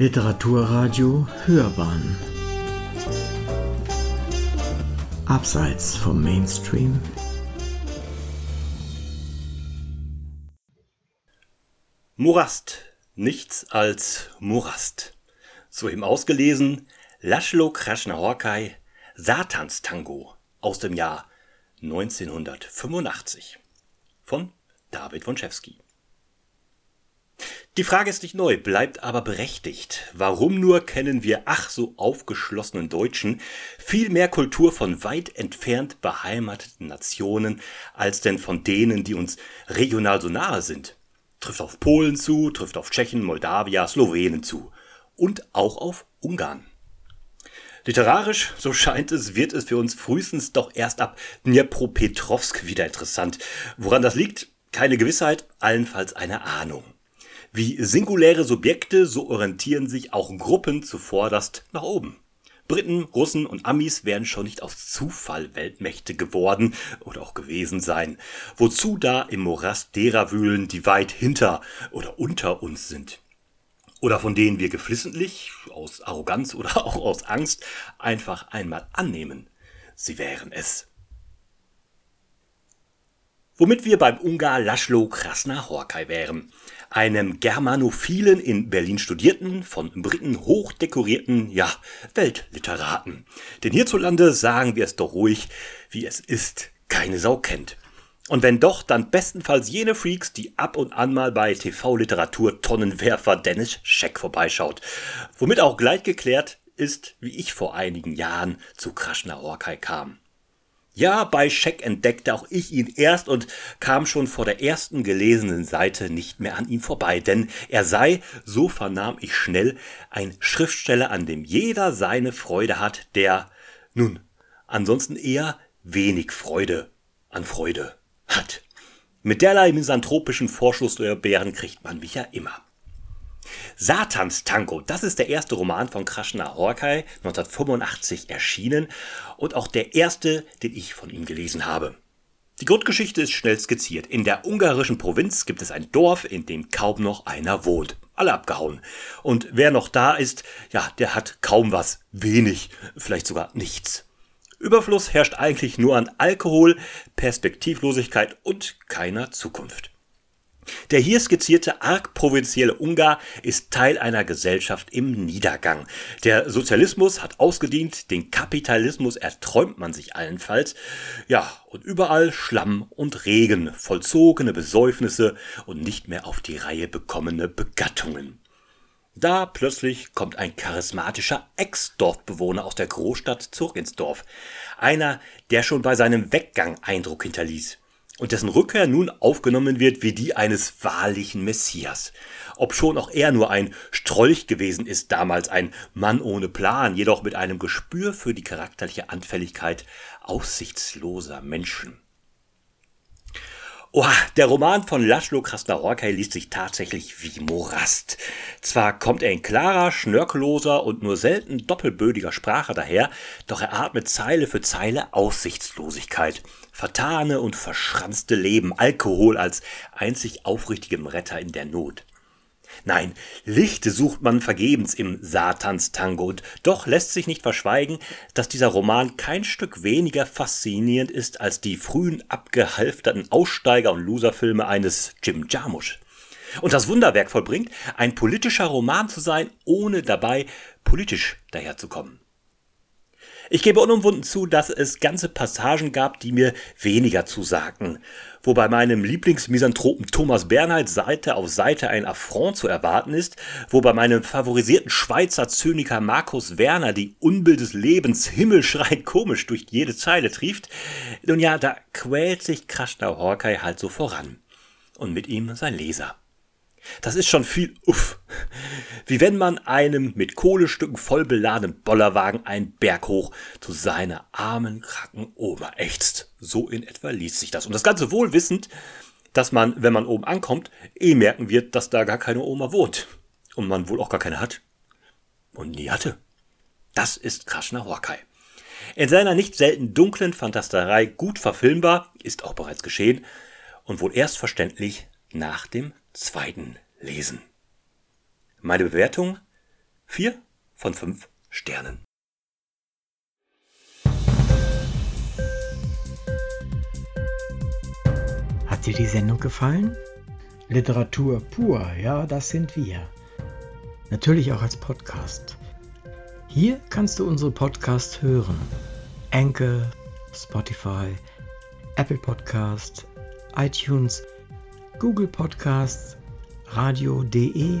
Literaturradio Hörbahn Abseits vom Mainstream Morast, nichts als Morast. Soeben ausgelesen Laszlo Krasznahorkai Satanstango aus dem Jahr 1985 von David Wonczewski. Die Frage ist nicht neu, bleibt aber berechtigt. Warum nur kennen wir ach so aufgeschlossenen Deutschen viel mehr Kultur von weit entfernt beheimateten Nationen als denn von denen, die uns regional so nahe sind? Trifft auf Polen zu, trifft auf Tschechen, Moldawia, Slowenen zu und auch auf Ungarn. Literarisch, so scheint es, wird es für uns frühestens doch erst ab Dnipropetrovsk wieder interessant. Woran das liegt? Keine Gewissheit, allenfalls eine Ahnung. Wie singuläre Subjekte, so orientieren sich auch Gruppen zuvorderst nach oben. Briten, Russen und Amis wären schon nicht aus Zufall Weltmächte geworden oder auch gewesen sein. Wozu da im Morast derer wühlen, die weit hinter oder unter uns sind? Oder von denen wir geflissentlich, aus Arroganz oder auch aus Angst, einfach einmal annehmen, sie wären es. Womit wir beim Ungar Laszlo Krasner-Horkai wären einem Germanophilen in Berlin studierten, von Briten hochdekorierten, ja, Weltliteraten. Denn hierzulande sagen wir es doch ruhig, wie es ist, keine Sau kennt. Und wenn doch, dann bestenfalls jene Freaks, die ab und an mal bei TV-Literatur Tonnenwerfer Dennis Scheck vorbeischaut. Womit auch gleich geklärt ist, wie ich vor einigen Jahren zu Kraschner Orkai kam. Ja, bei Scheck entdeckte auch ich ihn erst und kam schon vor der ersten gelesenen Seite nicht mehr an ihm vorbei, denn er sei, so vernahm ich schnell, ein Schriftsteller, an dem jeder seine Freude hat, der, nun, ansonsten eher wenig Freude an Freude hat. Mit derlei misanthropischen Vorschusslorbeeren kriegt man mich ja immer. Satans Tango, das ist der erste Roman von Krishna Horkai, 1985 erschienen und auch der erste, den ich von ihm gelesen habe. Die Grundgeschichte ist schnell skizziert. In der ungarischen Provinz gibt es ein Dorf, in dem kaum noch einer wohnt. Alle abgehauen. Und wer noch da ist, ja, der hat kaum was, wenig, vielleicht sogar nichts. Überfluss herrscht eigentlich nur an Alkohol, Perspektivlosigkeit und keiner Zukunft. Der hier skizzierte arg provinzielle Ungar ist Teil einer Gesellschaft im Niedergang. Der Sozialismus hat ausgedient, den Kapitalismus erträumt man sich allenfalls. Ja, und überall Schlamm und Regen, vollzogene Besäufnisse und nicht mehr auf die Reihe bekommene Begattungen. Da plötzlich kommt ein charismatischer Ex-Dorfbewohner aus der Großstadt zurück ins Dorf. Einer, der schon bei seinem Weggang Eindruck hinterließ und dessen Rückkehr nun aufgenommen wird wie die eines wahrlichen Messias. Obschon auch er nur ein Strolch gewesen ist, damals ein Mann ohne Plan, jedoch mit einem Gespür für die charakterliche Anfälligkeit aussichtsloser Menschen. Oha, der Roman von Laszlo Krasnahorkai liest sich tatsächlich wie Morast. Zwar kommt er in klarer, schnörkelloser und nur selten doppelbödiger Sprache daher, doch er atmet Zeile für Zeile Aussichtslosigkeit, vertane und verschranzte Leben, Alkohol als einzig aufrichtigem Retter in der Not. Nein, Lichte sucht man vergebens im Satanstango, und doch lässt sich nicht verschweigen, dass dieser Roman kein Stück weniger faszinierend ist als die frühen abgehalfterten Aussteiger- und Loserfilme eines Jim Jarmusch. Und das Wunderwerk vollbringt, ein politischer Roman zu sein, ohne dabei politisch daherzukommen. Ich gebe unumwunden zu, dass es ganze Passagen gab, die mir weniger zusagten, wo bei meinem Lieblingsmisanthropen Thomas Bernhard Seite auf Seite ein Affront zu erwarten ist, wo bei meinem favorisierten Schweizer Zyniker Markus Werner die Unbild des Lebens himmelschreiend komisch durch jede Zeile trieft, nun ja, da quält sich Krasner Horkai halt so voran. Und mit ihm sein Leser. Das ist schon viel uff. Wie wenn man einem mit Kohlestücken voll beladenen Bollerwagen einen Berg hoch zu seiner armen, kranken Oma ächzt. So in etwa liest sich das. Und das Ganze wohl wissend, dass man, wenn man oben ankommt, eh merken wird, dass da gar keine Oma wohnt. Und man wohl auch gar keine hat. Und nie hatte. Das ist Kraschner Horkai. In seiner nicht selten dunklen Fantasterei gut verfilmbar, ist auch bereits geschehen, und wohl erst verständlich nach dem zweiten Lesen. Meine Bewertung Vier von fünf Sternen. Hat dir die Sendung gefallen? Literatur pur, ja, das sind wir. Natürlich auch als Podcast. Hier kannst du unsere Podcasts hören. Anchor, Spotify, Apple Podcast, iTunes, Google Podcasts, radio.de